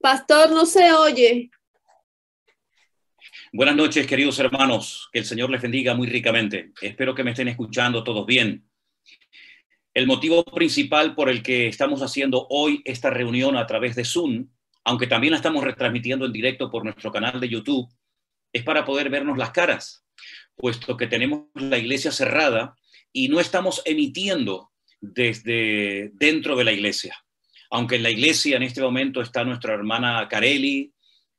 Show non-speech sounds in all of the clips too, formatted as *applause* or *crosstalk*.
Pastor, no se oye. Buenas noches, queridos hermanos. Que el Señor les bendiga muy ricamente. Espero que me estén escuchando todos bien. El motivo principal por el que estamos haciendo hoy esta reunión a través de Zoom, aunque también la estamos retransmitiendo en directo por nuestro canal de YouTube, es para poder vernos las caras, puesto que tenemos la iglesia cerrada y no estamos emitiendo desde dentro de la iglesia. Aunque en la iglesia en este momento está nuestra hermana Carelli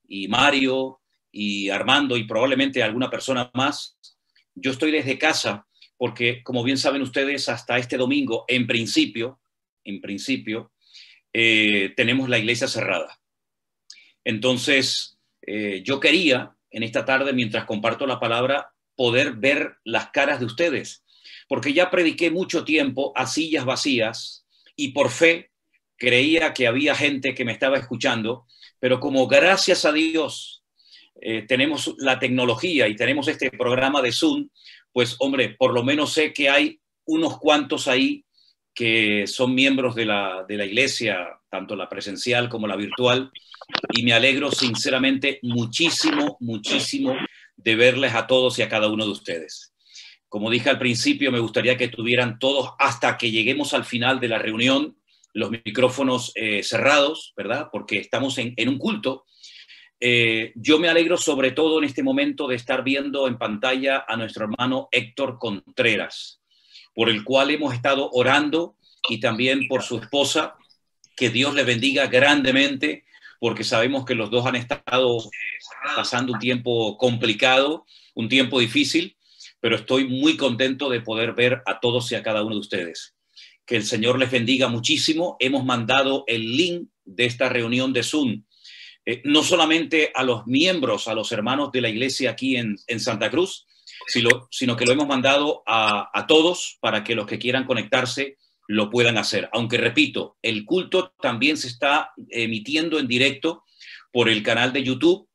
y Mario y Armando y probablemente alguna persona más, yo estoy desde casa porque, como bien saben ustedes, hasta este domingo, en principio, en principio, eh, tenemos la iglesia cerrada. Entonces, eh, yo quería en esta tarde, mientras comparto la palabra, poder ver las caras de ustedes, porque ya prediqué mucho tiempo a sillas vacías y por fe creía que había gente que me estaba escuchando, pero como gracias a Dios eh, tenemos la tecnología y tenemos este programa de Zoom, pues hombre, por lo menos sé que hay unos cuantos ahí que son miembros de la, de la iglesia, tanto la presencial como la virtual, y me alegro sinceramente muchísimo, muchísimo de verles a todos y a cada uno de ustedes. Como dije al principio, me gustaría que estuvieran todos hasta que lleguemos al final de la reunión, los micrófonos eh, cerrados, ¿verdad? Porque estamos en, un culto eh, yo me alegro sobre todo en este momento de estar viendo en pantalla a nuestro hermano Héctor Contreras, por el cual hemos estado orando y también por su esposa. Que Dios le bendiga grandemente, porque sabemos que los dos han estado pasando un tiempo complicado, un tiempo difícil, pero estoy muy contento de poder ver a todos y a cada uno de ustedes. Que el Señor les bendiga muchísimo. Hemos mandado el link de esta reunión de Zoom eh, no solamente a los miembros, a los hermanos de la iglesia aquí en, Santa Cruz, sino, que lo hemos mandado a, a, todos para que los que quieran conectarse lo puedan hacer. Aunque repito, el culto también se está emitiendo en directo por el canal de YouTube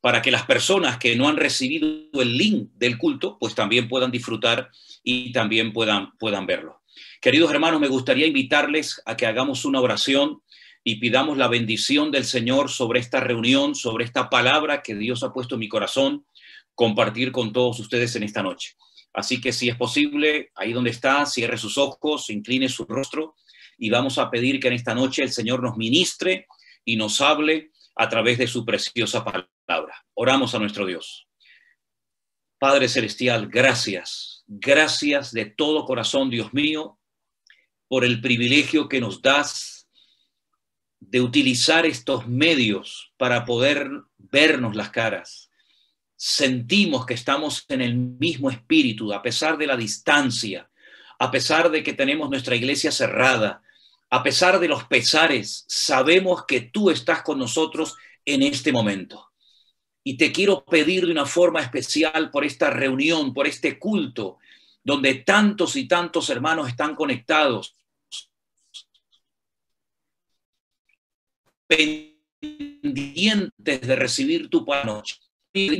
para que las personas que no han recibido el link del culto, pues también puedan disfrutar y también puedan, puedan verlo. Queridos hermanos, me gustaría invitarles a que hagamos una oración y pidamos la bendición del Señor sobre esta reunión, sobre esta palabra que Dios ha puesto en mi corazón, compartir con todos ustedes en esta noche. Así que si es posible, ahí donde está, cierre sus ojos, incline su rostro y vamos a pedir que en esta noche el Señor nos ministre y nos hable a través de su preciosa palabra. Oramos a nuestro Dios. Padre Celestial, gracias, gracias de todo corazón, Dios mío, por el privilegio que nos das de utilizar estos medios para poder vernos las caras. Sentimos que estamos en el mismo espíritu, a pesar de la distancia, a pesar de que tenemos nuestra iglesia cerrada, a pesar de los pesares, sabemos que tú estás con nosotros en este momento. Y te quiero pedir de una forma especial por esta reunión, por este culto, donde tantos y tantos hermanos están conectados, pendientes de recibir tu panoche.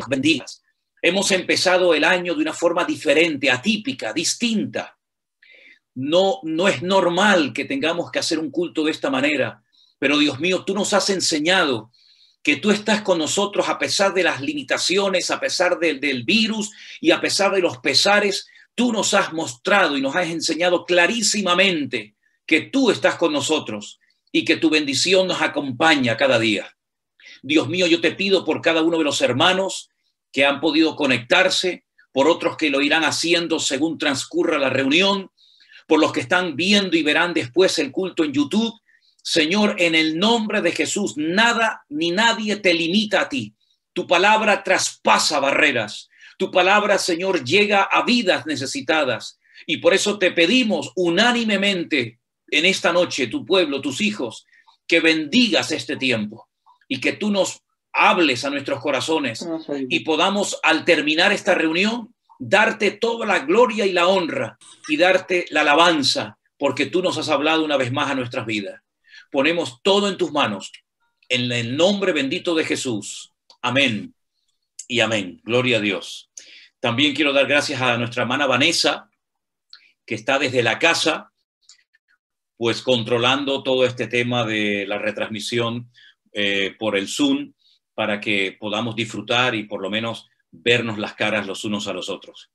Bendigas. Hemos empezado el año de una forma diferente, atípica, distinta. No, no es normal que tengamos que hacer un culto de esta manera, pero Dios mío, tú nos has enseñado que tú estás con nosotros a pesar de las limitaciones, a pesar del, del virus y a pesar de los pesares. Tú nos has mostrado y nos has enseñado clarísimamente que tú estás con nosotros y que tu bendición nos acompaña cada día. Dios mío, yo te pido por cada uno de los hermanos que han podido conectarse, por otros que lo irán haciendo según transcurra la reunión, por los que están viendo y verán después el culto en YouTube. Señor, en el nombre de Jesús, nada ni nadie te limita a ti. Tu palabra traspasa barreras. Tu palabra, Señor, llega a vidas necesitadas. Y por eso te pedimos unánimemente en esta noche, tu pueblo, tus hijos, que bendigas este tiempo y que tú nos hables a nuestros corazones y podamos al terminar esta reunión darte toda la gloria y la honra y darte la alabanza porque tú nos has hablado una vez más a nuestras vidas. Ponemos todo en tus manos en el nombre bendito de Jesús. Amén y amén. Gloria a Dios. También quiero dar gracias a nuestra hermana Vanessa, que está desde la casa pues controlando todo este tema de la retransmisión eh, por el Zoom para que podamos disfrutar y por lo menos vernos las caras los unos a los otros.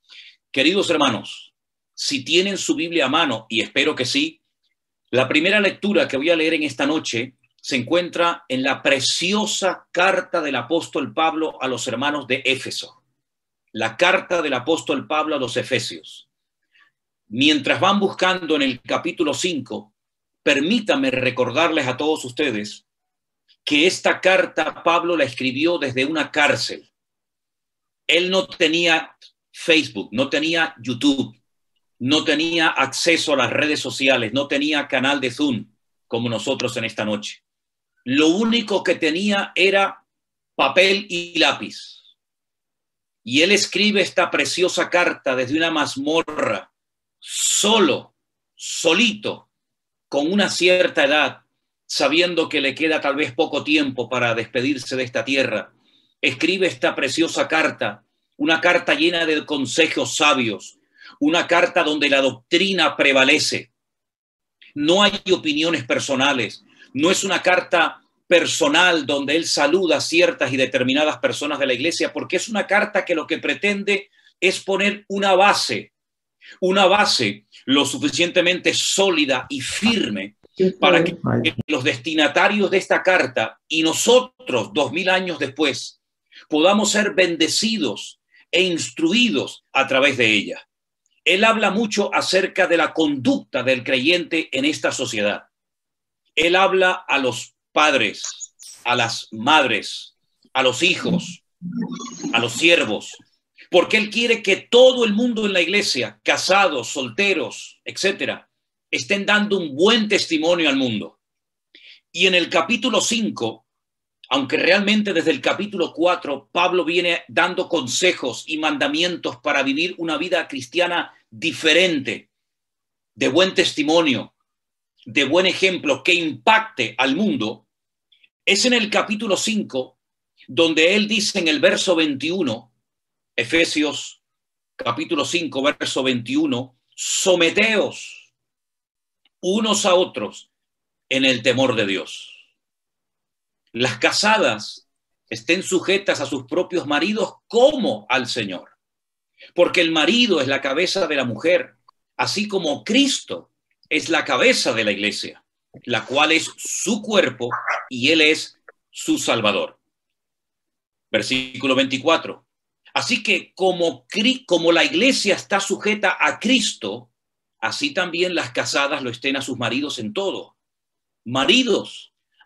Queridos hermanos, si tienen su Biblia a mano, y espero que sí, la primera lectura que voy a leer en esta noche se encuentra en la preciosa carta del apóstol Pablo a los hermanos de Éfeso, la carta del apóstol Pablo a los Efesios. Mientras van buscando en el capítulo 5, permítanme recordarles a todos ustedes que esta carta Pablo la escribió desde una cárcel. Él no tenía Facebook, no tenía YouTube, no tenía acceso a las redes sociales, no tenía canal de Zoom como nosotros en esta noche. Lo único que tenía era papel y lápiz. Y él escribe esta preciosa carta desde una mazmorra, solo, solito, con una cierta edad, sabiendo que le queda tal vez poco tiempo para despedirse de esta tierra. Escribe esta preciosa carta, una carta llena de consejos sabios, una carta donde la doctrina prevalece. No hay opiniones personales, no es una carta personal donde él saluda a ciertas y determinadas personas de la iglesia, porque es una carta que lo que pretende es poner una base, una base lo suficientemente sólida y firme para que los destinatarios de esta carta y nosotros, dos mil años después, podamos ser bendecidos e instruidos a través de ella él habla mucho acerca de la conducta del creyente en esta sociedad. Él habla a los padres, a las madres, a los hijos, a los siervos, porque él quiere que todo el mundo en la iglesia, casados, solteros, etcétera, estén dando un buen testimonio al mundo. Y en el capítulo 5, aunque realmente desde el capítulo 4 Pablo viene dando consejos y mandamientos para vivir una vida cristiana diferente, de buen testimonio, de buen ejemplo, que impacte al mundo, es en el capítulo 5 donde él dice en el verso 21, Efesios capítulo 5, verso 21, someteos unos a otros en el temor de Dios las casadas estén sujetas a sus propios maridos como al Señor. Porque el marido es la cabeza de la mujer, así como Cristo es la cabeza de la iglesia, la cual es su cuerpo y Él es su Salvador. Versículo 24. Así que como, como la iglesia está sujeta a Cristo, así también las casadas lo estén a sus maridos en todo. Maridos,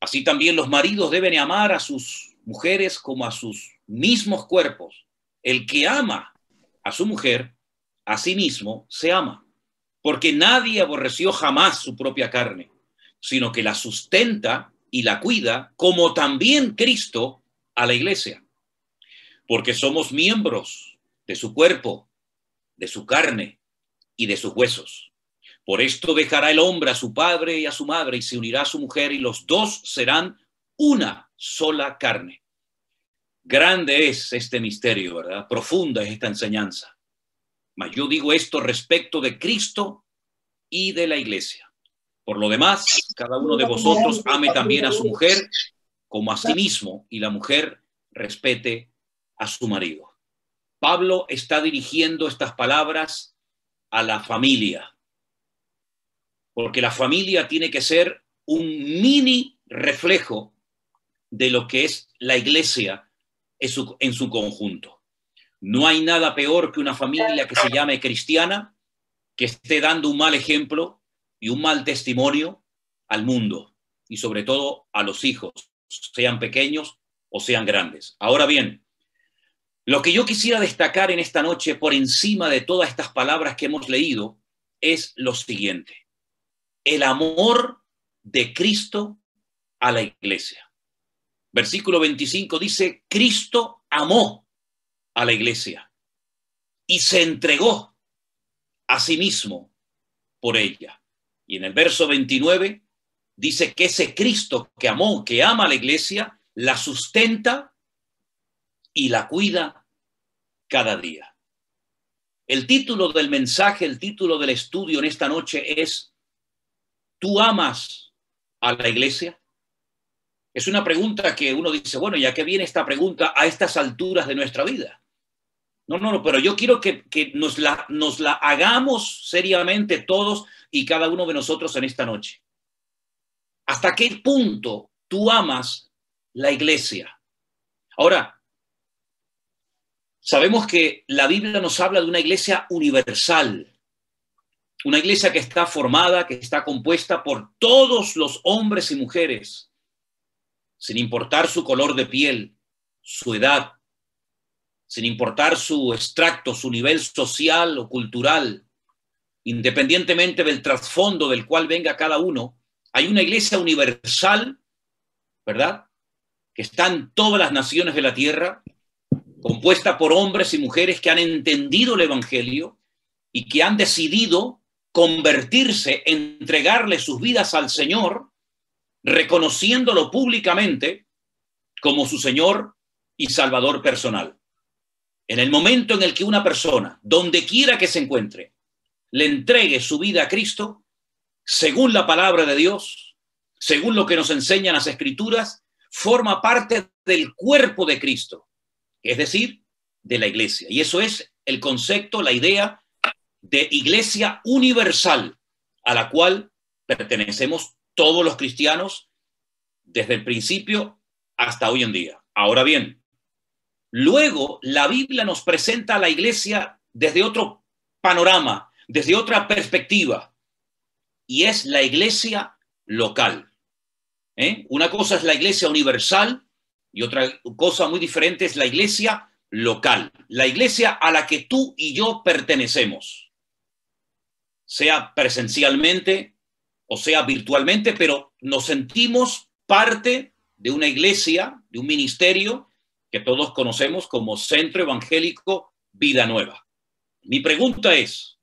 Así también los maridos deben amar a sus mujeres como a sus mismos cuerpos. El que ama a su mujer, a sí mismo se ama, porque nadie aborreció jamás su propia carne, sino que la sustenta y la cuida, como también Cristo a la iglesia, porque somos miembros de su cuerpo, de su carne y de sus huesos. Por esto dejará el hombre a su padre y a su madre y se unirá a su mujer y los dos serán una sola carne. Grande es este misterio, ¿verdad? Profunda es esta enseñanza. Mas yo digo esto respecto de Cristo y de la iglesia. Por lo demás, cada uno de vosotros ame también a su mujer como a sí mismo y la mujer respete a su marido. Pablo está dirigiendo estas palabras a la familia, porque la familia tiene que ser un mini reflejo de lo que es la iglesia en su, en su conjunto. No hay nada peor que una familia que se llame cristiana, que esté dando un mal ejemplo y un mal testimonio al mundo y sobre todo a los hijos, sean pequeños o sean grandes. Ahora bien, lo que yo quisiera destacar en esta noche por encima de todas estas palabras que hemos leído es lo siguiente el amor de Cristo a la iglesia. Versículo 25 dice, Cristo amó a la iglesia y se entregó a sí mismo por ella. Y en el verso 29 dice que ese Cristo que amó, que ama a la iglesia, la sustenta y la cuida cada día. El título del mensaje, el título del estudio en esta noche es, ¿tú amas a la iglesia? Es una pregunta que uno dice, bueno, ¿ya qué viene esta pregunta a estas alturas de nuestra vida? No, no, no, pero yo quiero que, nos, la, nos la hagamos seriamente todos y cada uno de nosotros en esta noche. ¿Hasta qué punto tú amas la iglesia? Ahora, sabemos que la Biblia nos habla de una iglesia universal, una iglesia que está formada, que está compuesta por todos los hombres y mujeres, sin importar su color de piel, su edad, sin importar su extracto, su nivel social o cultural, independientemente del trasfondo del cual venga cada uno, hay una iglesia universal, ¿verdad? Que está en todas las naciones de la tierra, compuesta por hombres y mujeres que han entendido el Evangelio y que han decidido convertirse, entregarle sus vidas al Señor, reconociéndolo públicamente como su Señor y Salvador personal. En el momento en el que una persona, donde quiera que se encuentre, le entregue su vida a Cristo, según la palabra de Dios, según lo que nos enseñan las escrituras, forma parte del cuerpo de Cristo, es decir, de la iglesia. Y eso es el concepto, la idea de iglesia universal a la cual pertenecemos todos los cristianos desde el principio hasta hoy en día. Ahora bien, Luego, la Biblia nos presenta a la iglesia desde otro panorama, desde otra perspectiva, y es la iglesia local. ¿eh? Una cosa es la iglesia universal y otra cosa muy diferente es la iglesia local, la iglesia a la que tú y yo pertenecemos, sea presencialmente o sea virtualmente, pero nos sentimos parte de una iglesia, de un ministerio que todos conocemos como Centro Evangélico Vida Nueva. Mi pregunta es,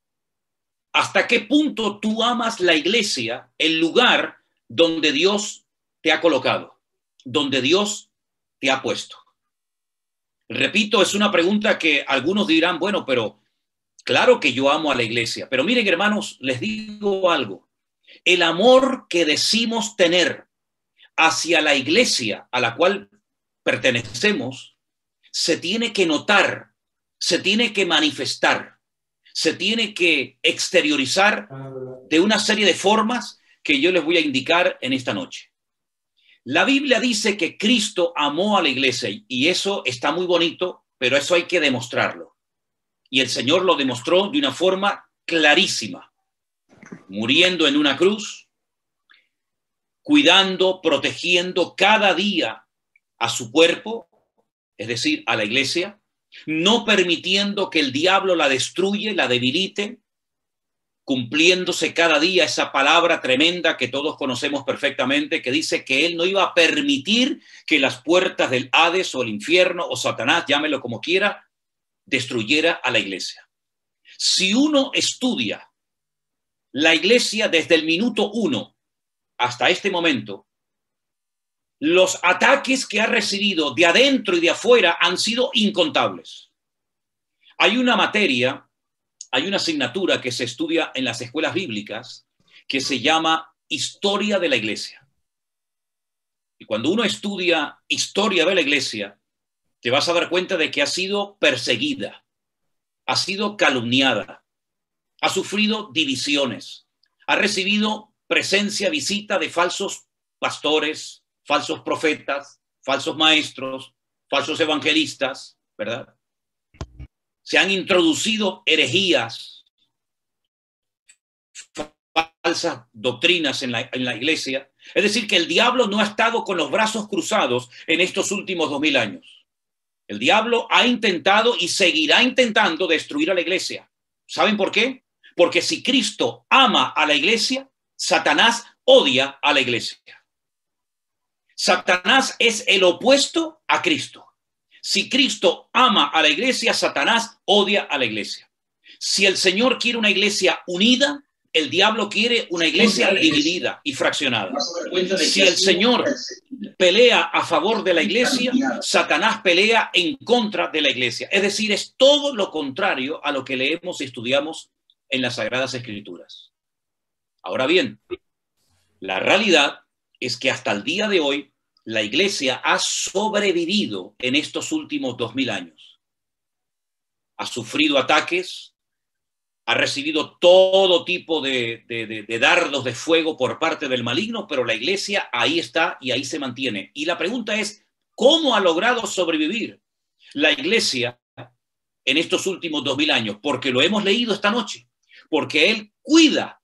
¿hasta qué punto tú amas la iglesia, el lugar donde Dios te ha colocado, donde Dios te ha puesto? Repito, es una pregunta que algunos dirán, bueno, pero claro que yo amo a la iglesia, pero miren hermanos, les digo algo, el amor que decimos tener hacia la iglesia a la cual pertenecemos, se tiene que notar, se tiene que manifestar, se tiene que exteriorizar de una serie de formas que yo les voy a indicar en esta noche. La Biblia dice que Cristo amó a la iglesia y eso está muy bonito, pero eso hay que demostrarlo. Y el Señor lo demostró de una forma clarísima, muriendo en una cruz, cuidando, protegiendo cada día a su cuerpo, es decir, a la iglesia, no permitiendo que el diablo la destruye, la debilite, cumpliéndose cada día esa palabra tremenda que todos conocemos perfectamente, que dice que él no iba a permitir que las puertas del Hades o el infierno o Satanás, llámelo como quiera, destruyera a la iglesia. Si uno estudia la iglesia desde el minuto uno hasta este momento, los ataques que ha recibido de adentro y de afuera han sido incontables. Hay una materia, hay una asignatura que se estudia en las escuelas bíblicas que se llama Historia de la Iglesia. Y cuando uno estudia historia de la Iglesia, te vas a dar cuenta de que ha sido perseguida, ha sido calumniada, ha sufrido divisiones, ha recibido presencia, visita de falsos pastores, falsos profetas, falsos maestros, falsos evangelistas, ¿verdad? Se han introducido herejías, falsas doctrinas en la, iglesia. Es decir, que el diablo no ha estado con los brazos cruzados en estos últimos dos mil años. El diablo ha intentado y seguirá intentando destruir a la iglesia. ¿Saben por qué? Porque si Cristo ama a la iglesia, Satanás odia a la iglesia. Satanás es el opuesto a Cristo. Si Cristo ama a la iglesia, Satanás odia a la iglesia. Si el Señor quiere una iglesia unida, el diablo quiere una iglesia dividida y fraccionada. Si el Señor pelea a favor de la iglesia, Satanás pelea en contra de la iglesia. Es decir, es todo lo contrario a lo que leemos y estudiamos en las Sagradas Escrituras. Ahora bien, la realidad es que hasta el día de hoy la iglesia ha sobrevivido en estos últimos dos mil años. Ha sufrido ataques, ha recibido todo tipo de, dardos de fuego por parte del maligno, pero la iglesia ahí está y ahí se mantiene. Y la pregunta es, ¿cómo ha logrado sobrevivir la iglesia en estos últimos dos mil años? Porque lo hemos leído esta noche, porque Él cuida,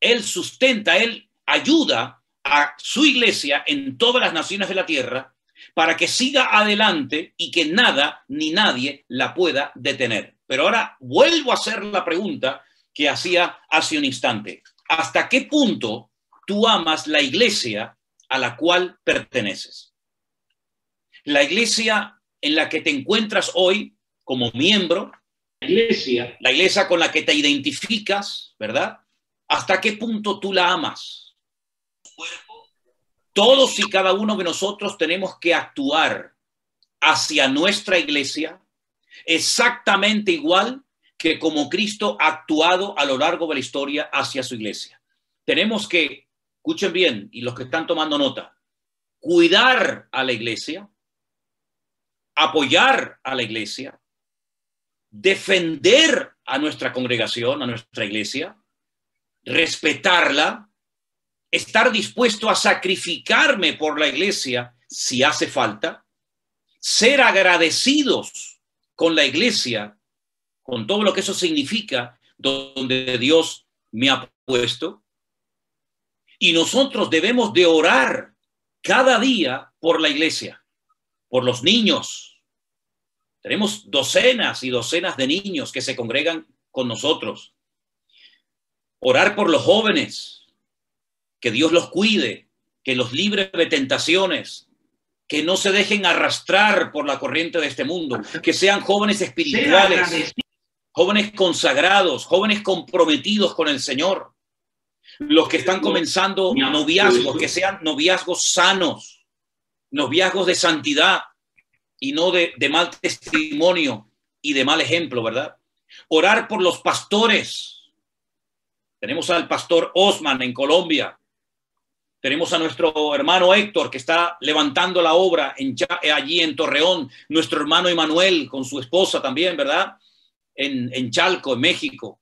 Él sustenta, Él ayuda a su iglesia en todas las naciones de la tierra para que siga adelante y que nada ni nadie la pueda detener. Pero ahora vuelvo a hacer la pregunta que hacía hace un instante. ¿Hasta qué punto tú amas la iglesia a la cual perteneces? La iglesia en la que te encuentras hoy como miembro, la iglesia, la iglesia con la que te identificas, ¿verdad? ¿Hasta qué punto tú la amas? Todos y cada uno de nosotros tenemos que actuar hacia nuestra iglesia exactamente igual que como Cristo ha actuado a lo largo de la historia hacia su iglesia. Tenemos que, escuchen bien, y los que están tomando nota, cuidar a la iglesia, apoyar a la iglesia, defender a nuestra congregación, a nuestra iglesia, respetarla, estar dispuesto a sacrificarme por la iglesia si hace falta, ser agradecidos con la iglesia, con todo lo que eso significa, donde Dios me ha puesto. Y nosotros debemos de orar cada día por la iglesia, por los niños. Tenemos docenas y docenas de niños que se congregan con nosotros. Orar por los jóvenes, que Dios los cuide, que los libre de tentaciones, que no se dejen arrastrar por la corriente de este mundo, que sean jóvenes espirituales, jóvenes consagrados, jóvenes comprometidos con el Señor. Los que están comenzando noviazgos, que sean noviazgos sanos, noviazgos de santidad y no de, de mal testimonio y de mal ejemplo, ¿verdad? Orar por los pastores. Tenemos al pastor Osman en Colombia, tenemos a nuestro hermano Héctor que está levantando la obra en, eh, allí en Torreón, nuestro hermano Emanuel con su esposa también, ¿verdad? En, en Chalco, en México.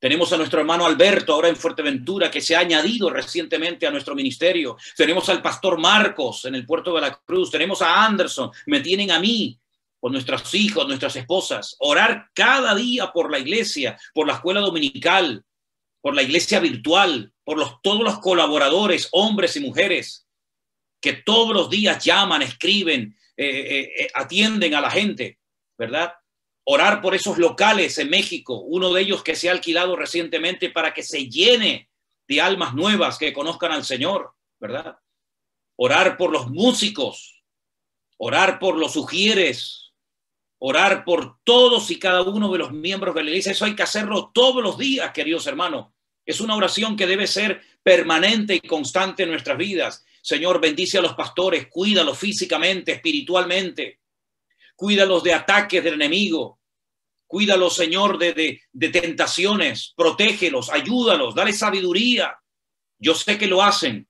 Tenemos a nuestro hermano Alberto ahora en Fuerteventura, que se ha añadido recientemente a nuestro ministerio. Tenemos al pastor Marcos en el puerto de la Cruz. Tenemos a Anderson. Me tienen a mí, con nuestros hijos, nuestras esposas. Orar cada día por la iglesia, por la escuela dominical, por la iglesia virtual, por los, todos los colaboradores, hombres y mujeres, que todos los días llaman, escriben, eh, eh, eh, atienden a la gente, ¿verdad? Orar por esos locales en México, uno de ellos que se ha alquilado recientemente para que se llene de almas nuevas que conozcan al Señor, ¿verdad? Orar por los músicos, orar por los sugieres, orar por todos y cada uno de los miembros de la iglesia. Eso hay que hacerlo todos los días, queridos hermanos. Es una oración que debe ser permanente y constante en nuestras vidas. Señor, bendice a los pastores, cuídalos físicamente, espiritualmente. Cuídalos de ataques del enemigo. Cuídalos, Señor, de, de tentaciones. Protégelos, ayúdalos, dale sabiduría. Yo sé que lo hacen,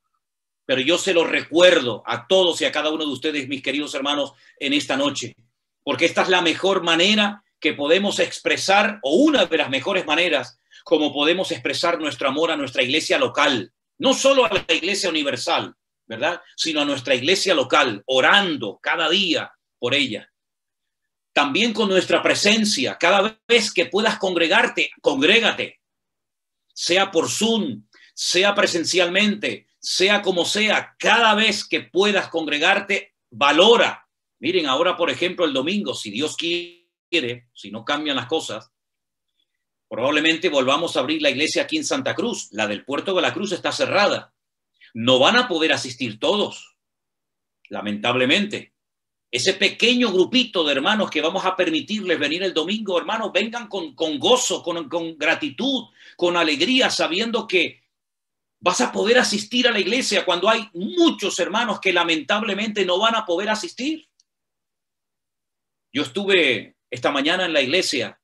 pero yo se lo recuerdo a todos y a cada uno de ustedes, mis queridos hermanos, en esta noche porque esta es la mejor manera que podemos expresar, o una de las mejores maneras como podemos expresar nuestro amor a nuestra iglesia local, no solo a la iglesia universal, ¿verdad? Sino a nuestra iglesia local, orando cada día por ella. También con nuestra presencia, cada vez que puedas congregarte, congrégate, sea por Zoom, sea presencialmente, sea como sea, cada vez que puedas congregarte, valora Miren, ahora, por ejemplo, el domingo, si Dios quiere, si no cambian las cosas, Probablemente volvamos a abrir la iglesia aquí en Santa Cruz. La del puerto de la Cruz está cerrada. No van a poder asistir todos, lamentablemente. Ese pequeño grupito de hermanos que vamos a permitirles venir el domingo, hermanos, vengan con, gozo, con gratitud, con alegría, sabiendo que vas a poder asistir a la iglesia cuando hay muchos hermanos que lamentablemente no van a poder asistir. Yo estuve esta mañana en la iglesia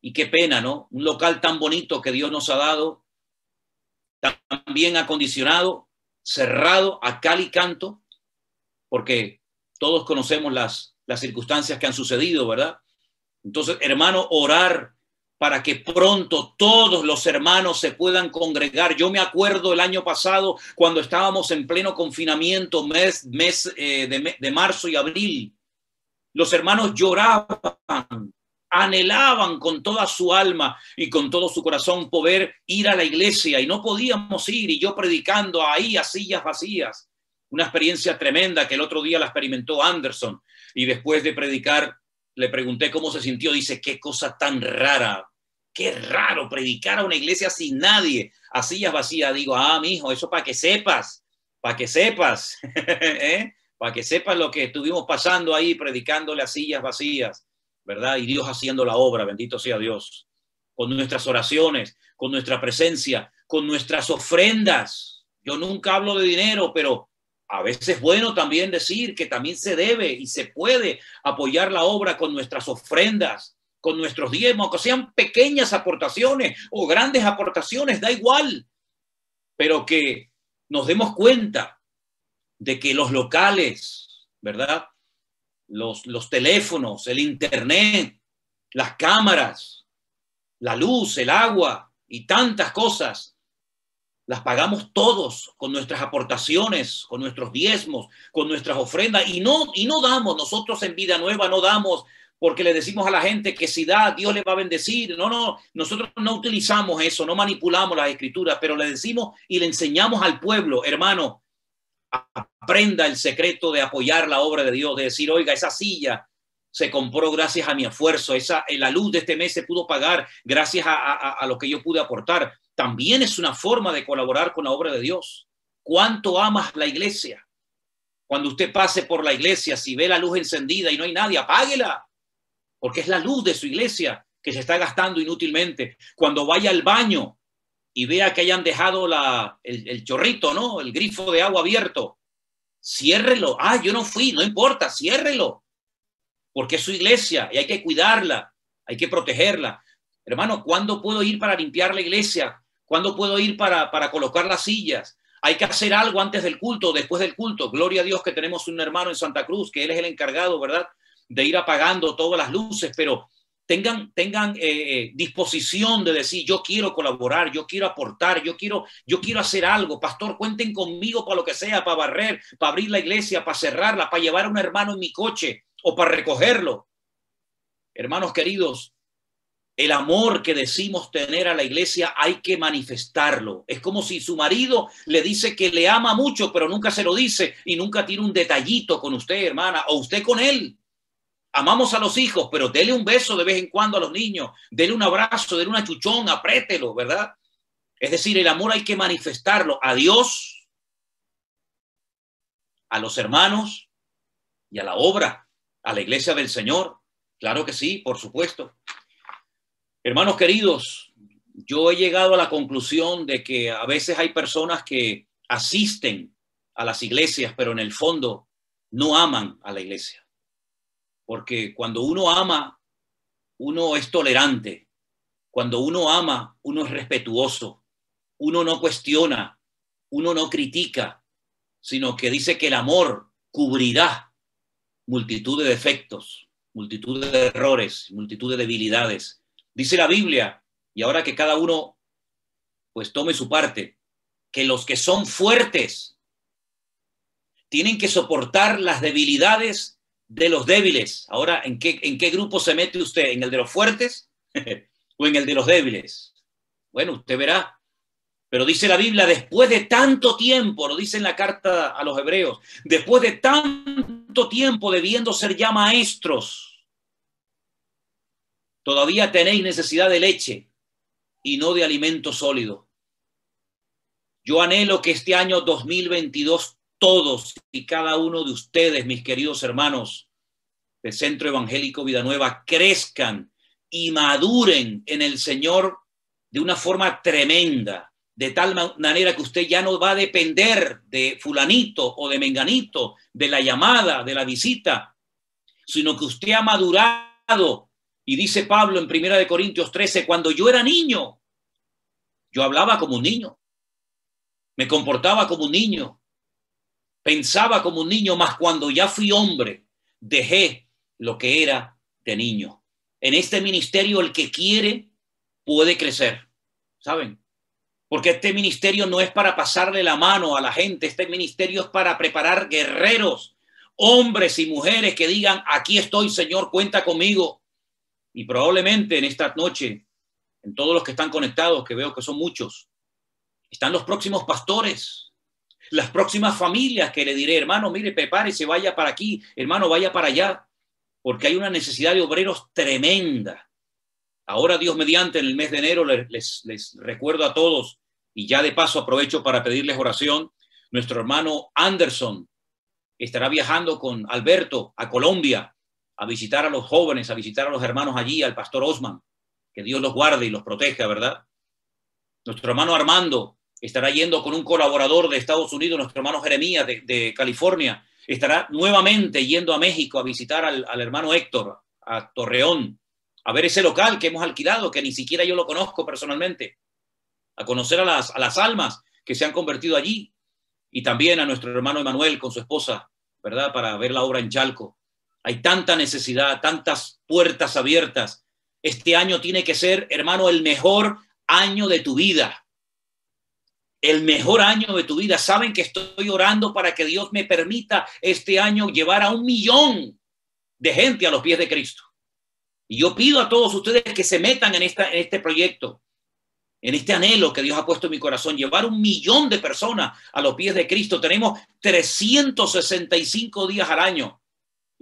y qué pena, ¿no? Un local tan bonito que Dios nos ha dado, tan bien acondicionado, cerrado a cal y canto, porque todos conocemos las, las circunstancias que han sucedido, ¿verdad? Entonces, hermano, orar para que pronto todos los hermanos se puedan congregar. Yo me acuerdo el año pasado cuando estábamos en pleno confinamiento, mes, mes eh, de, de marzo y abril, los hermanos lloraban, anhelaban con toda su alma y con todo su corazón poder ir a la iglesia y no podíamos ir y yo predicando ahí a sillas vacías. Una experiencia tremenda que el otro día la experimentó Anderson y después de predicar le pregunté cómo se sintió. Dice, qué cosa tan rara, qué raro predicar a una iglesia sin nadie, a sillas vacías. Digo, ah, mi hijo, eso para que sepas, para que sepas. *laughs* ¿eh? para que sepas lo que estuvimos pasando ahí predicándole a sillas vacías, ¿verdad? Y Dios haciendo la obra, bendito sea Dios, con nuestras oraciones, con nuestra presencia, con nuestras ofrendas. Yo nunca hablo de dinero, pero a veces es bueno también decir que también se debe y se puede apoyar la obra con nuestras ofrendas, con nuestros diezmos, que sean pequeñas aportaciones o grandes aportaciones, da igual, pero que nos demos cuenta de que los locales, ¿verdad? Los, los teléfonos, el internet, las cámaras, la luz, el agua y tantas cosas, las pagamos todos con nuestras aportaciones, con nuestros diezmos, con nuestras ofrendas y no y no damos nosotros en vida nueva no damos porque le decimos a la gente que si da Dios le va a bendecir. No, no, nosotros no utilizamos eso, no manipulamos las escrituras, pero le decimos y le enseñamos al pueblo, hermano, aprenda el secreto de apoyar la obra de Dios, de decir, oiga, esa silla se compró gracias a mi esfuerzo, esa, la luz de este mes se pudo pagar gracias a, lo que yo pude aportar. También es una forma de colaborar con la obra de Dios. ¿Cuánto amas la iglesia? Cuando usted pase por la iglesia, si ve la luz encendida y no hay nadie, apáguela, porque es la luz de su iglesia que se está gastando inútilmente. Cuando vaya al baño, y vea que hayan dejado la, el, chorrito, ¿no? El grifo de agua abierto. Ciérrelo. Ah, yo no fui, no importa, ciérrelo. Porque es su iglesia y hay que cuidarla, hay que protegerla. Hermano, ¿cuándo puedo ir para limpiar la iglesia? ¿Cuándo puedo ir para, para colocar las sillas? Hay que hacer algo antes del culto, después del culto. Gloria a Dios que tenemos un hermano en Santa Cruz, que él es el encargado, ¿verdad? De ir apagando todas las luces, pero tengan, tengan eh, eh, disposición de decir, yo quiero colaborar, yo quiero aportar, yo quiero, yo quiero hacer algo. Pastor, cuenten conmigo para lo que sea, para barrer, para abrir la iglesia, para cerrarla, para llevar a un hermano en mi coche o para recogerlo. Hermanos queridos, el amor que decimos tener a la iglesia hay que manifestarlo. Es como si su marido le dice que le ama mucho, pero nunca se lo dice y nunca tiene un detallito con usted, hermana, o usted con él. Amamos a los hijos, pero dele un beso de vez en cuando a los niños, dele un abrazo, dele una chuchón, apriételo, ¿verdad? Es decir, el amor hay que manifestarlo a Dios, a los hermanos y a la obra, a la iglesia del Señor. Claro que sí, por supuesto. Hermanos queridos, yo he llegado a la conclusión de que a veces hay personas que asisten a las iglesias, pero en el fondo no aman a la iglesia porque cuando uno ama, uno es tolerante, cuando uno ama, uno es respetuoso, uno no cuestiona, uno no critica, sino que dice que el amor cubrirá multitud de defectos, multitud de errores, multitud de debilidades. Dice la Biblia, y ahora que cada uno pues tome su parte, que los que son fuertes tienen que soportar las debilidades de los débiles. Ahora, ¿en qué, ¿en qué grupo se mete usted? ¿En el de los fuertes *laughs* o en el de los débiles? Bueno, usted verá. Pero dice la Biblia, después de tanto tiempo, lo dice en la carta a los hebreos, después de tanto tiempo debiendo ser ya maestros, todavía tenéis necesidad de leche y no de alimento sólido. Yo anhelo que este año 2022 todos y cada uno de ustedes, mis queridos hermanos del Centro Evangélico Vida Nueva, crezcan y maduren en el Señor de una forma tremenda, de tal manera que usted ya no va a depender de fulanito o de menganito, de la llamada, de la visita, sino que usted ha madurado. Y dice Pablo en Primera de Corintios 13, cuando yo era niño, yo hablaba como un niño, me comportaba como un niño, pensaba como un niño, más cuando ya fui hombre, dejé lo que era de niño. En este ministerio el que quiere puede crecer, ¿saben? Porque este ministerio no es para pasarle la mano a la gente, este ministerio es para preparar guerreros, hombres y mujeres que digan, aquí estoy, Señor, cuenta conmigo. Y probablemente en esta noche, en todos los que están conectados, que veo que son muchos, están los próximos pastores, las próximas familias que le diré, hermano, mire, prepárese, vaya para aquí, hermano, vaya para allá, porque hay una necesidad de obreros tremenda. Ahora, Dios mediante, en el mes de enero les, les recuerdo a todos, y ya de paso aprovecho para pedirles oración, nuestro hermano Anderson estará viajando con Alberto a Colombia a visitar a los jóvenes, a visitar a los hermanos allí, al pastor Osman, que Dios los guarde y los proteja, ¿verdad? Nuestro hermano Armando estará yendo con un colaborador de Estados Unidos, nuestro hermano Jeremías de, California, estará nuevamente yendo a México a visitar al, hermano Héctor, a Torreón, a ver ese local que hemos alquilado, que ni siquiera yo lo conozco personalmente, a conocer a las, a las almas que se han convertido allí, y también a nuestro hermano Emanuel con su esposa, ¿verdad? Para ver la obra en Chalco. Hay tanta necesidad, tantas puertas abiertas. Este año tiene que ser, hermano, el mejor año de tu vida el mejor año de tu vida. Saben que estoy orando para que Dios me permita este año llevar a un millón de gente a los pies de Cristo. Y yo pido a todos ustedes que se metan en, esta, en este proyecto, en este anhelo que Dios ha puesto en mi corazón, llevar un millón de personas a los pies de Cristo. Tenemos 365 días al año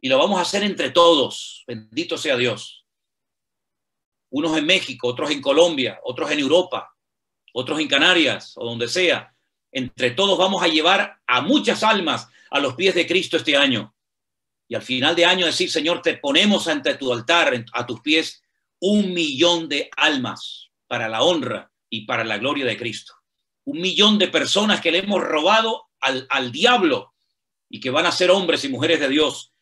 y lo vamos a hacer entre todos. Bendito sea Dios. Unos en México, otros en Colombia, otros en Europa, otros en Canarias o donde sea. Entre todos vamos a llevar a muchas almas a los pies de Cristo este año. Y al final de año decir, Señor, te ponemos ante tu altar, a tus pies, un millón de almas para la honra y para la gloria de Cristo. Un millón de personas que le hemos robado al, al diablo y que van a ser hombres y mujeres de Dios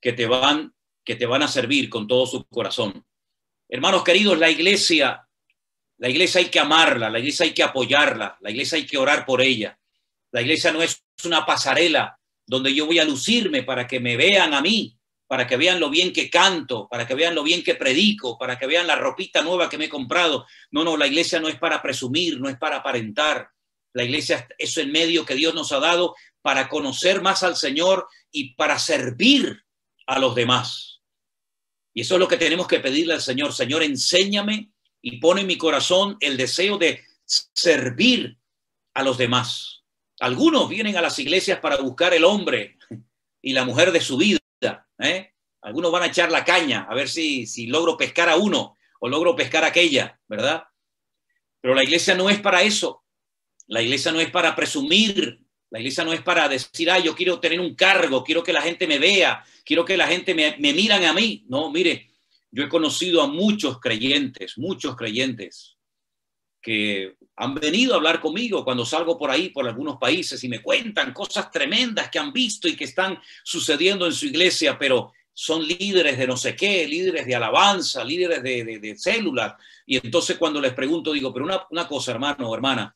que te van que te van a servir con todo su corazón. Hermanos queridos, la iglesia la iglesia hay que amarla, la iglesia hay que apoyarla, la iglesia hay que orar por ella. La iglesia no es una pasarela donde yo voy a lucirme para que me vean a mí, para que vean lo bien que canto, para que vean lo bien que predico, para que vean la ropita nueva que me he comprado. No, no, la iglesia no es para presumir, no es para aparentar. La iglesia es el medio que Dios nos ha dado para conocer más al Señor y para servir a los demás. Y eso es lo que tenemos que pedirle al Señor. Señor, enséñame y pone en mi corazón el deseo de servir a los demás. Algunos vienen a las iglesias para buscar el hombre y la mujer de su vida. ¿eh? Algunos van a echar la caña a ver si, si logro pescar a uno o logro pescar a aquella, ¿verdad? Pero la iglesia no es para eso. La iglesia no es para presumir. La iglesia no es para decir, ah, yo quiero tener un cargo, quiero que la gente me vea, quiero que la gente me, me miran a mí. No, mire, yo he conocido a muchos creyentes, muchos creyentes que han venido a hablar conmigo cuando salgo por ahí, por algunos países, y me cuentan cosas tremendas que han visto y que están sucediendo en su iglesia, pero son líderes de no sé qué, líderes de alabanza, líderes de, células. Y entonces cuando les pregunto, digo, pero una, cosa, hermano o hermana,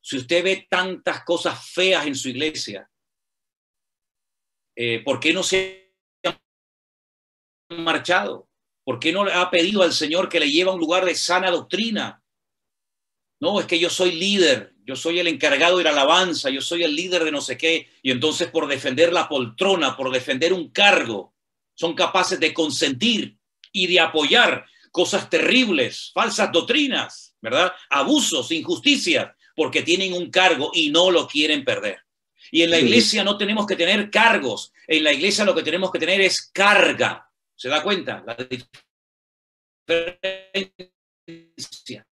si usted ve tantas cosas feas en su iglesia, eh, ¿por qué no se han marchado? ¿Por qué no le ha pedido al Señor que le lleve a un lugar de sana doctrina? No, es que yo soy líder, yo soy el encargado de la alabanza, yo soy el líder de no sé qué, y entonces por defender la poltrona, por defender un cargo, son capaces de consentir y de apoyar cosas terribles, falsas doctrinas, ¿verdad? Abusos, injusticias, porque tienen un cargo y no lo quieren perder. Y en la iglesia no tenemos que tener cargos, en la iglesia lo que tenemos que tener es carga. ¿Se da cuenta? La diferencia.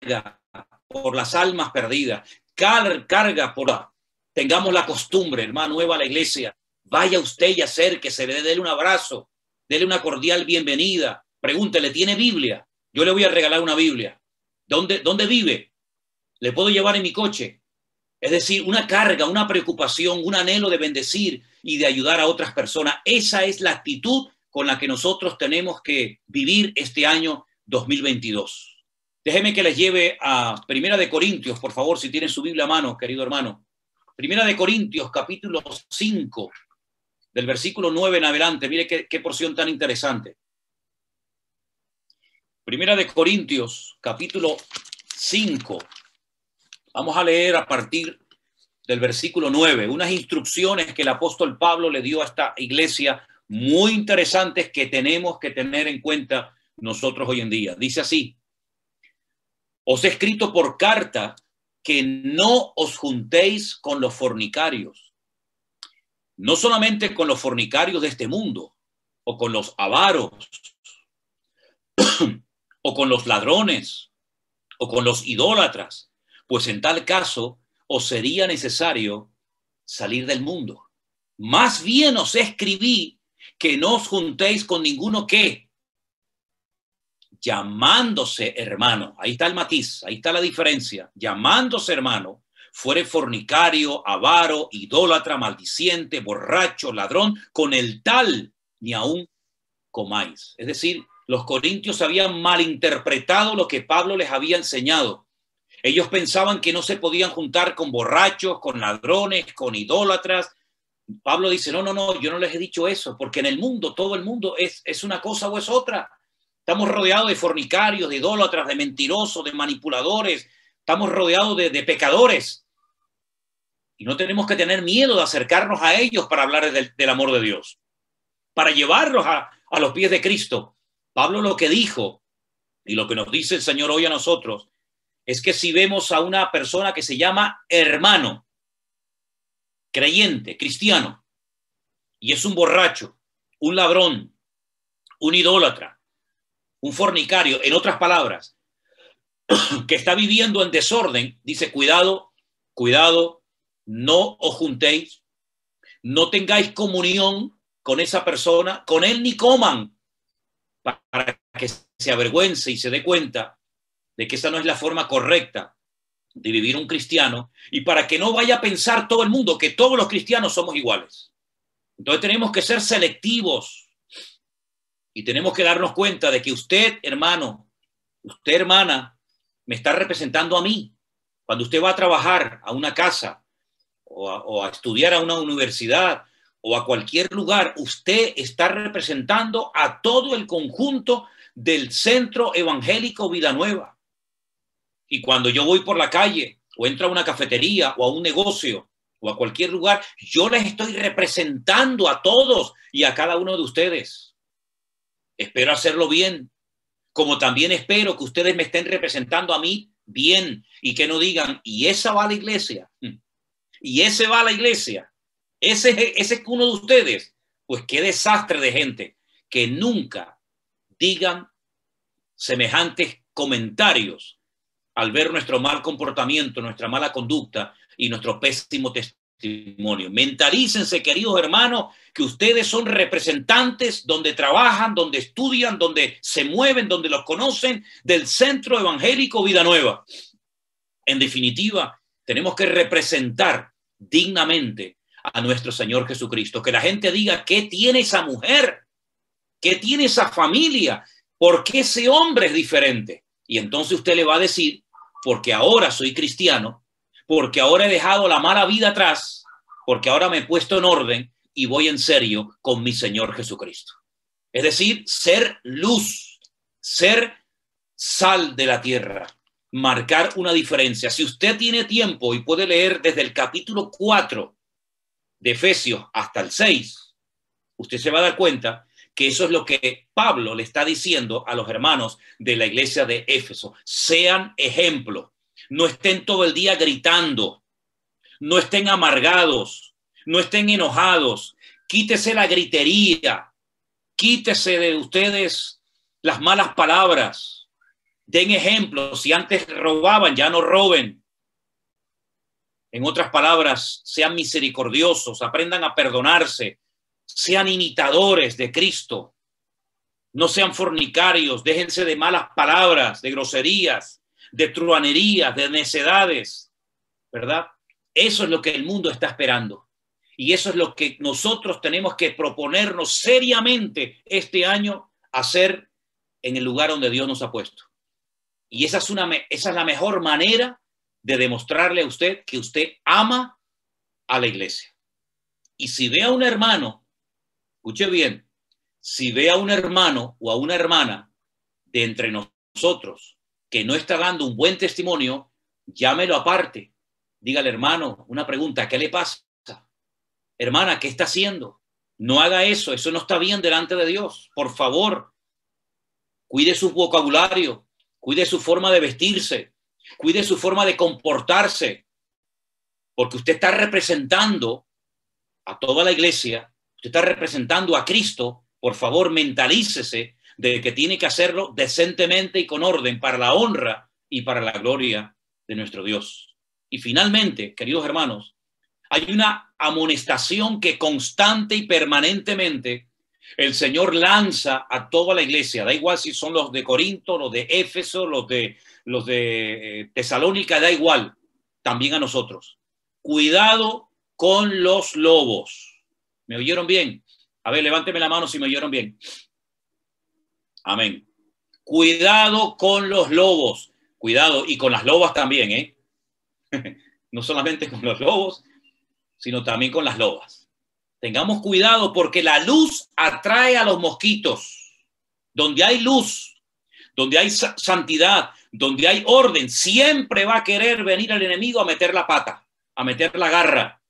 Carga por las almas perdidas, carga por la... Tengamos la costumbre, hermano, nueva a la iglesia. Vaya usted y acérquese, le déle un abrazo, déle una cordial bienvenida. Pregúntele, ¿tiene Biblia? Yo le voy a regalar una Biblia. ¿Dónde, dónde vive? ¿Le puedo llevar en mi coche? Es decir, una carga, una preocupación, un anhelo de bendecir y de ayudar a otras personas. Esa es la actitud con la que nosotros tenemos que vivir este año 2022. Déjeme que les lleve a Primera de Corintios, por favor, si tienen su Biblia a mano, querido hermano. Primera de Corintios, capítulo 5, del versículo 9 en adelante. Mire qué, qué porción tan interesante. Primera de Corintios, capítulo 5. Vamos a leer a partir del versículo 9, unas instrucciones que el apóstol Pablo le dio a esta iglesia muy interesantes que tenemos que tener en cuenta nosotros hoy en día. Dice así, os he escrito por carta que no os juntéis con los fornicarios, no solamente con los fornicarios de este mundo, o con los avaros, *clears throat* o con los ladrones, o con los idólatras, pues en tal caso os sería necesario salir del mundo. Más bien os escribí que no os juntéis con ninguno que, llamándose hermano, ahí está el matiz, ahí está la diferencia, llamándose hermano, fuere fornicario, avaro, idólatra, maldiciente, borracho, ladrón, con el tal ni aún comáis. Es decir, los corintios habían malinterpretado lo que Pablo les había enseñado. Ellos pensaban que no se podían juntar con borrachos, con ladrones, con idólatras. Pablo dice, no, no, no, yo no les he dicho eso, porque en el mundo, todo el mundo es, es una cosa o es otra. Estamos rodeados de fornicarios, de idólatras, de mentirosos, de manipuladores. Estamos rodeados de, pecadores. Y no tenemos que tener miedo de acercarnos a ellos para hablar del, del amor de Dios, para llevarlos a, a los pies de Cristo. Pablo lo que dijo y lo que nos dice el Señor hoy a nosotros es que si vemos a una persona que se llama hermano, creyente, cristiano, y es un borracho, un ladrón, un idólatra, un fornicario, en otras palabras, *clears throat* que está viviendo en desorden, dice, cuidado, cuidado, no os juntéis, no tengáis comunión con esa persona, con él ni coman, para que se avergüence y se dé cuenta de que esa no es la forma correcta de vivir un cristiano y para que no vaya a pensar todo el mundo que todos los cristianos somos iguales. Entonces tenemos que ser selectivos y tenemos que darnos cuenta de que usted, hermano, usted, hermana, me está representando a mí. Cuando usted va a trabajar a una casa o a, estudiar a una universidad o a cualquier lugar, usted está representando a todo el conjunto del Centro Evangélico Vida Nueva. Y cuando yo voy por la calle o entro a una cafetería o a un negocio o a cualquier lugar, yo les estoy representando a todos y a cada uno de ustedes. Espero hacerlo bien, como también espero que ustedes me estén representando a mí bien y que no digan, y esa va a la iglesia, y ese va a la iglesia, ese, ese es uno de ustedes. Pues qué desastre de gente que nunca digan semejantes comentarios al ver nuestro mal comportamiento, nuestra mala conducta y nuestro pésimo testimonio. Mentalícense, queridos hermanos, que ustedes son representantes donde trabajan, donde estudian, donde se mueven, donde los conocen del Centro Evangélico Vida Nueva. En definitiva, tenemos que representar dignamente a nuestro Señor Jesucristo. Que la gente diga, ¿qué tiene esa mujer? ¿Qué tiene esa familia? ¿Por qué ese hombre es diferente? Y entonces usted le va a decir, porque ahora soy cristiano, porque ahora he dejado la mala vida atrás, porque ahora me he puesto en orden y voy en serio con mi Señor Jesucristo. Es decir, ser luz, ser sal de la tierra, marcar una diferencia. Si usted tiene tiempo y puede leer desde el capítulo 4 de Efesios hasta el 6, usted se va a dar cuenta que eso es lo que Pablo le está diciendo a los hermanos de la iglesia de Éfeso. Sean ejemplo, no estén todo el día gritando, no estén amargados, no estén enojados, quítese la gritería, quítese de ustedes las malas palabras, Den ejemplo. Si antes robaban, ya no roben. En otras palabras, sean misericordiosos, aprendan a perdonarse, sean imitadores de Cristo. No sean fornicarios, déjense de malas palabras, de groserías, de truanerías, de necedades, ¿verdad? Eso es lo que el mundo está esperando. Y eso es lo que nosotros tenemos que proponernos seriamente este año hacer en el lugar donde Dios nos ha puesto. Y esa es, una, esa es la mejor manera de demostrarle a usted que usted ama a la iglesia. Y si ve a un hermano, escuche bien, si ve a un hermano o a una hermana de entre nosotros que no está dando un buen testimonio, llámelo aparte. Dígale, hermano, una pregunta, ¿qué le pasa? Hermana, ¿qué está haciendo? No haga eso, eso no está bien delante de Dios. Por favor, cuide su vocabulario, cuide su forma de vestirse, cuide su forma de comportarse, porque usted está representando a toda la iglesia, está representando a Cristo. Por favor, mentalícese de que tiene que hacerlo decentemente y con orden para la honra y para la gloria de nuestro Dios. Y finalmente, queridos hermanos, hay una amonestación que constante y permanentemente el Señor lanza a toda la iglesia, da igual si son los de Corinto, los de Éfeso, los de, los de eh, Tesalónica, da igual, también a nosotros. Cuidado con los lobos. ¿Me oyeron bien? A ver, levánteme la mano si me oyeron bien. Amén. Cuidado con los lobos. Cuidado, y con las lobas también, ¿eh? *laughs* no solamente con los lobos, sino también con las lobas. Tengamos cuidado porque la luz atrae a los mosquitos. Donde hay luz, donde hay santidad, donde hay orden, siempre va a querer venir el enemigo a meter la pata, a meter la garra.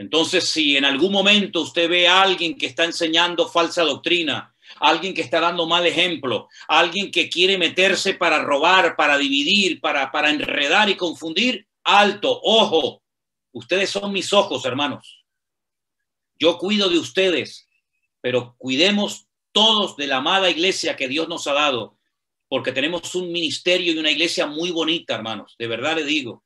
Entonces, si en algún momento usted ve a alguien que está enseñando falsa doctrina, alguien que está dando mal ejemplo, alguien que quiere meterse para robar, para dividir, para, para enredar y confundir, alto, ojo, Ustedes son mis ojos, hermanos. Yo cuido de ustedes, pero cuidemos todos de la amada iglesia que Dios nos ha dado, porque tenemos un ministerio y una iglesia muy bonita, hermanos. De verdad le digo.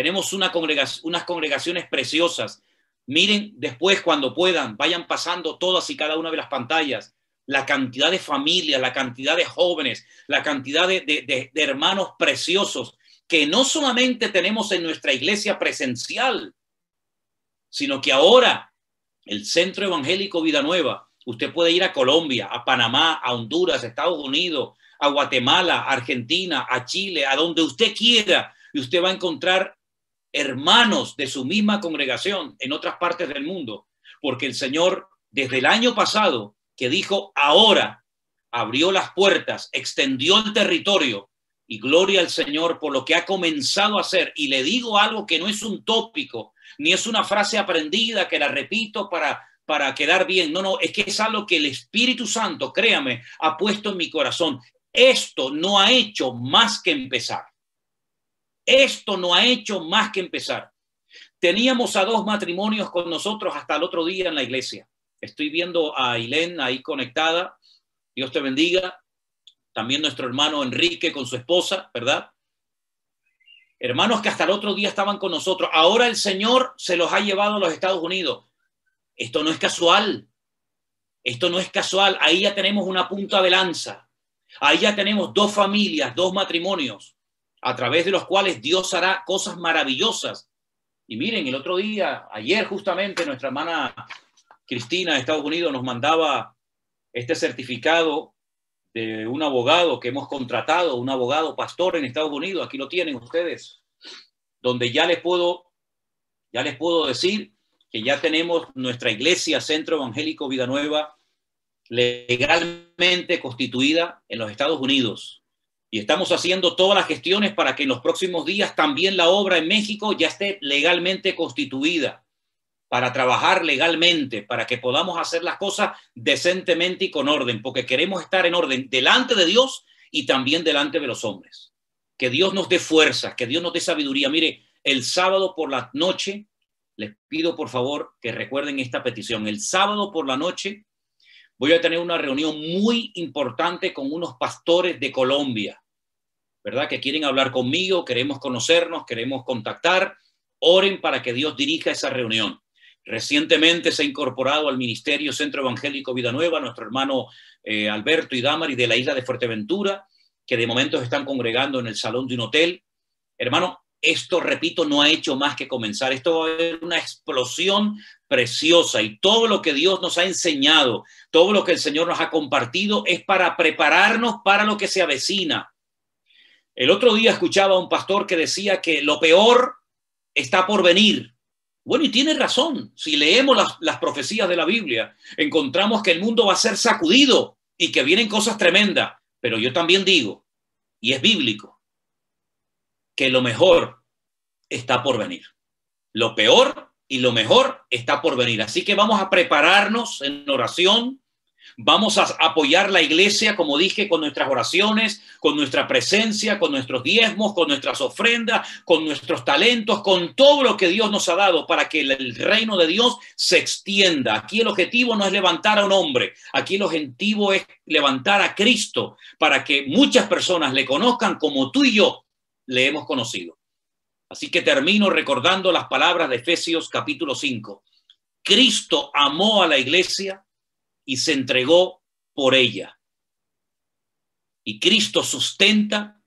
Tenemos una congregación, unas congregaciones preciosas. Miren después cuando puedan, vayan pasando todas y cada una de las pantallas, la cantidad de familias, la cantidad de jóvenes, la cantidad de, de hermanos preciosos que no solamente tenemos en nuestra iglesia presencial, sino que ahora el Centro Evangélico Vida Nueva, usted puede ir a Colombia, a Panamá, a Honduras, a Estados Unidos, a Guatemala, a Argentina, a Chile, a donde usted quiera, y usted va a encontrar hermanos de su misma congregación en otras partes del mundo, porque el Señor desde el año pasado que dijo ahora abrió las puertas, extendió el territorio y gloria al Señor por lo que ha comenzado a hacer. Y le digo algo que no es un tópico, ni es una frase aprendida que la repito para, para quedar bien. No, no, es que es algo que el Espíritu Santo, créame, ha puesto en mi corazón. Esto no ha hecho más que empezar. Esto no ha hecho más que empezar. Teníamos a dos matrimonios con nosotros hasta el otro día en la iglesia. Estoy viendo a Ailén ahí conectada. Dios te bendiga también nuestro hermano Enrique con su esposa, ¿verdad? Hermanos que hasta el otro día estaban con nosotros. Ahora el Señor se los ha llevado a los Estados Unidos. Esto no es casual. Esto no es casual. Ahí ya tenemos una punta de lanza. Ahí ya tenemos dos familias, dos matrimonios, a través de los cuales Dios hará cosas maravillosas. Y miren, el otro día, ayer justamente, nuestra hermana Cristina de Estados Unidos nos mandaba este certificado de un abogado que hemos contratado, un abogado pastor en Estados Unidos, aquí lo tienen ustedes, donde ya les puedo, ya les puedo decir que ya tenemos nuestra iglesia Centro Evangélico Vida Nueva legalmente constituida en los Estados Unidos. Y estamos haciendo todas las gestiones para que en los próximos días también la obra en México ya esté legalmente constituida para trabajar legalmente, para que podamos hacer las cosas decentemente y con orden, porque queremos estar en orden delante de Dios y también delante de los hombres. Que Dios nos dé fuerza, que Dios nos dé sabiduría. Mire, el sábado por la noche, les pido por favor que recuerden esta petición. El sábado por la noche voy a tener una reunión muy importante con unos pastores de Colombia. ¿verdad? Que quieren hablar conmigo, queremos conocernos, queremos contactar, oren para que Dios dirija esa reunión. Recientemente se ha incorporado al Ministerio Centro Evangélico Vida Nueva nuestro hermano eh, Alberto y Damari de la isla de Fuerteventura, que de momento están congregando en el salón de un hotel. Hermano, esto, repito, no ha hecho más que comenzar. Esto va a haber una explosión preciosa y todo lo que Dios nos ha enseñado, todo lo que el Señor nos ha compartido es para prepararnos para lo que se avecina. El otro día escuchaba a un pastor que decía que lo peor está por venir. Bueno, y tiene razón. Si leemos las, las profecías de la Biblia, encontramos que el mundo va a ser sacudido y que vienen cosas tremendas. Pero yo también digo, y es bíblico, que lo mejor está por venir. Lo peor y lo mejor está por venir. Así que vamos a prepararnos en oración, Vamos a apoyar la iglesia, como dije, con nuestras oraciones, con nuestra presencia, con nuestros diezmos, con nuestras ofrendas, con nuestros talentos, con todo lo que Dios nos ha dado para que el reino de Dios se extienda. Aquí el objetivo no es levantar a un hombre, aquí el objetivo es levantar a Cristo para que muchas personas le conozcan como tú y yo le hemos conocido. Así que termino recordando las palabras de Efesios capítulo 5. Cristo amó a la iglesia y se entregó por ella. Y Cristo sustenta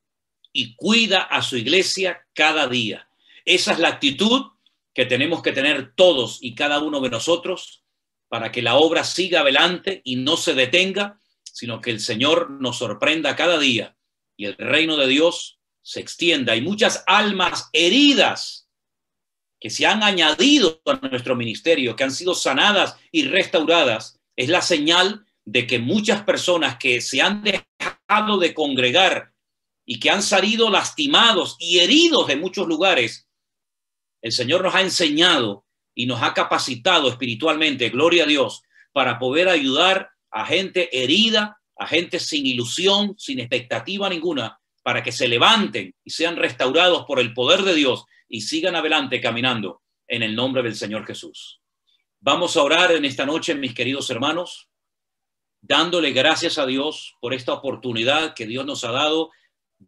y cuida a su iglesia cada día. Esa es la actitud que tenemos que tener todos y cada uno de nosotros para que la obra siga adelante y no se detenga, sino que el Señor nos sorprenda cada día y el reino de Dios se extienda. Hay muchas almas heridas que se han añadido a nuestro ministerio, que han sido sanadas y restauradas es la señal de que muchas personas que se han dejado de congregar y que han salido lastimados y heridos de muchos lugares, el Señor nos ha enseñado y nos ha capacitado espiritualmente, gloria a Dios, para poder ayudar a gente herida, a gente sin ilusión, sin expectativa ninguna, para que se levanten y sean restaurados por el poder de Dios y sigan adelante caminando en el nombre del Señor Jesús. Vamos a orar en esta noche, mis queridos hermanos, dándole gracias a Dios por esta oportunidad que Dios nos ha dado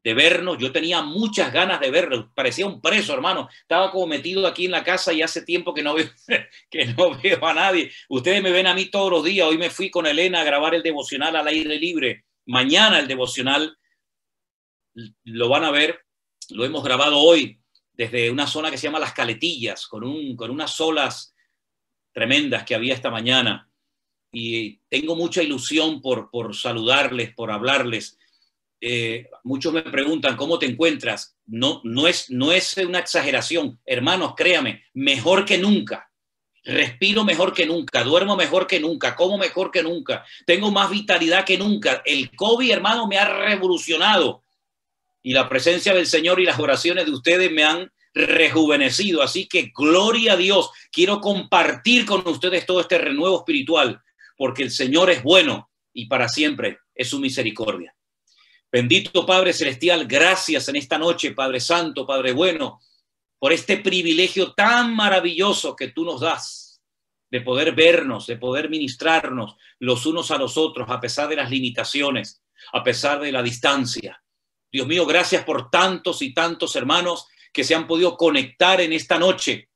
de vernos. Yo tenía muchas ganas de verlo, parecía un preso, hermano. Estaba como metido aquí en la casa y hace tiempo que no veo, *laughs* que no veo a nadie. Ustedes me ven a mí todos los días. Hoy me fui con Elena a grabar el devocional al aire libre. Mañana el devocional lo van a ver. Lo hemos grabado hoy desde una zona que se llama Las Caletillas, con, un, con unas olas tremendas que había esta mañana y tengo mucha ilusión por, por saludarles, por hablarles. Eh, muchos me preguntan, ¿cómo te encuentras? No, no, es, no es una exageración. Hermanos, créame, mejor que nunca. Respiro mejor que nunca, duermo mejor que nunca, como mejor que nunca, tengo más vitalidad que nunca. El COVID, hermano, me ha revolucionado y la presencia del Señor y las oraciones de ustedes me han rejuvenecido. Así que gloria a Dios. Quiero compartir con ustedes todo este renuevo espiritual, porque el Señor es bueno y para siempre es su misericordia. Bendito Padre Celestial, gracias en esta noche, Padre Santo, Padre bueno, por este privilegio tan maravilloso que tú nos das de poder vernos, de poder ministrarnos los unos a los otros, a pesar de las limitaciones, a pesar de la distancia. Dios mío, gracias por tantos y tantos hermanos que se han podido conectar en esta noche.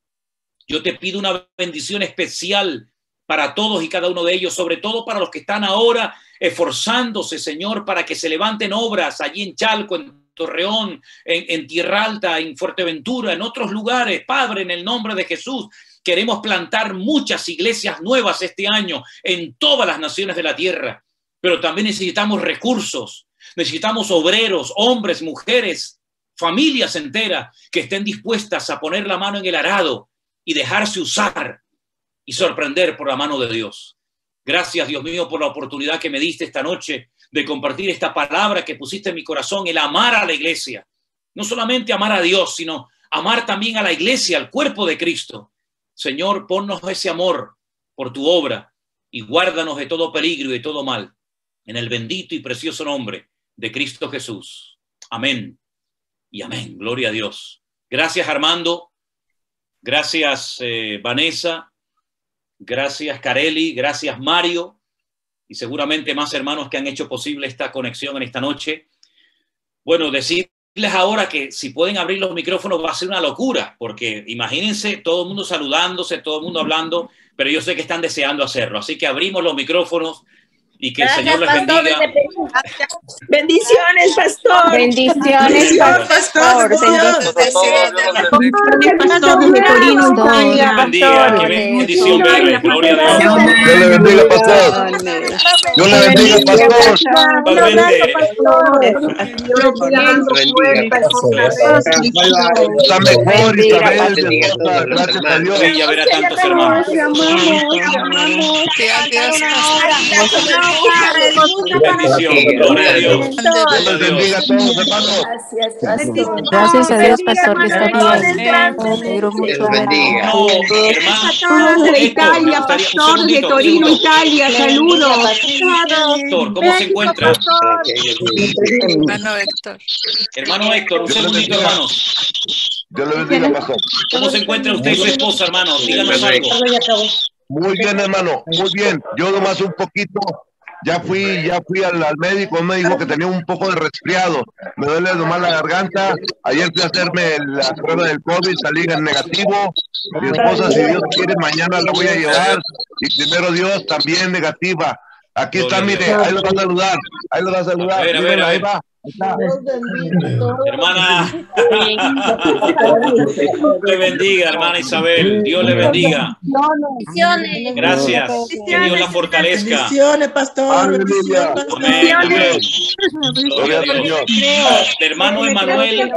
Yo te pido una bendición especial para todos y cada uno de ellos, sobre todo para los que están ahora esforzándose, Señor, para que se levanten obras allí en Chalco, en Torreón, en, en Tierra Alta, en Fuerteventura, en otros lugares. Padre, en el nombre de Jesús, queremos plantar muchas iglesias nuevas este año en todas las naciones de la tierra, pero también necesitamos recursos, necesitamos obreros, hombres, mujeres, familias enteras que estén dispuestas a poner la mano en el arado y dejarse usar y sorprender por la mano de Dios. Gracias, Dios mío, por la oportunidad que me diste esta noche de compartir esta palabra que pusiste en mi corazón, el amar a la iglesia. No solamente amar a Dios, sino amar también a la iglesia, al cuerpo de Cristo. Señor, ponnos ese amor por tu obra y guárdanos de todo peligro y de todo mal. En el bendito y precioso nombre de Cristo Jesús. Amén y amén. Gloria a Dios. Gracias Armando. Gracias eh, Vanessa. Gracias Carelli. Gracias Mario. Y seguramente más hermanos que han hecho posible esta conexión en esta noche. Bueno, decir ahora que si pueden abrir los micrófonos va a ser una locura, porque imagínense todo el mundo saludándose, todo el mundo hablando, pero yo sé que están deseando hacerlo. Así que abrimos los micrófonos y que el Señor les bendiga. Bendiciones, pastor. Bendiciones, pastor. Bendición. Gloria a Dios. Dios le bendiga, pastor. Dios le bendiga, pastor. Está mejor, Isabel. Gracias a Dios. Hermanos. Gracias a Dios, pastor, que está bien. Me alegro mucho de Italia, pastor de Torino, Italia, saludos. Héctor, ¿cómo se encuentra? Hermano Héctor. Hermano Héctor, un segundito, hermanos. Dios le bendiga, pastor. ¿Cómo se encuentra usted y su esposa, hermano? Díganos algo. Muy bien, hermano, muy bien. Yo nomás un poquito, ya fui, ya fui al, médico, me dijo que tenía un poco de resfriado, me duele nomás la garganta. Ayer fui a hacerme la prueba del COVID, salí en negativo. Mi esposa, si Dios quiere, mañana la voy a llevar. Y primero Dios, también negativa. Aquí está, mire, ahí lo va a saludar, ahí lo va a saludar. A ver, a ver, ahí va. Hermana, le bendiga, hermana Isabel. Dios le bendiga. Gracias. Que Dios la fortalezca. Bendiciones, pastor. Aleluya. Amén, amén. Dios. Dios. Hermano Emanuel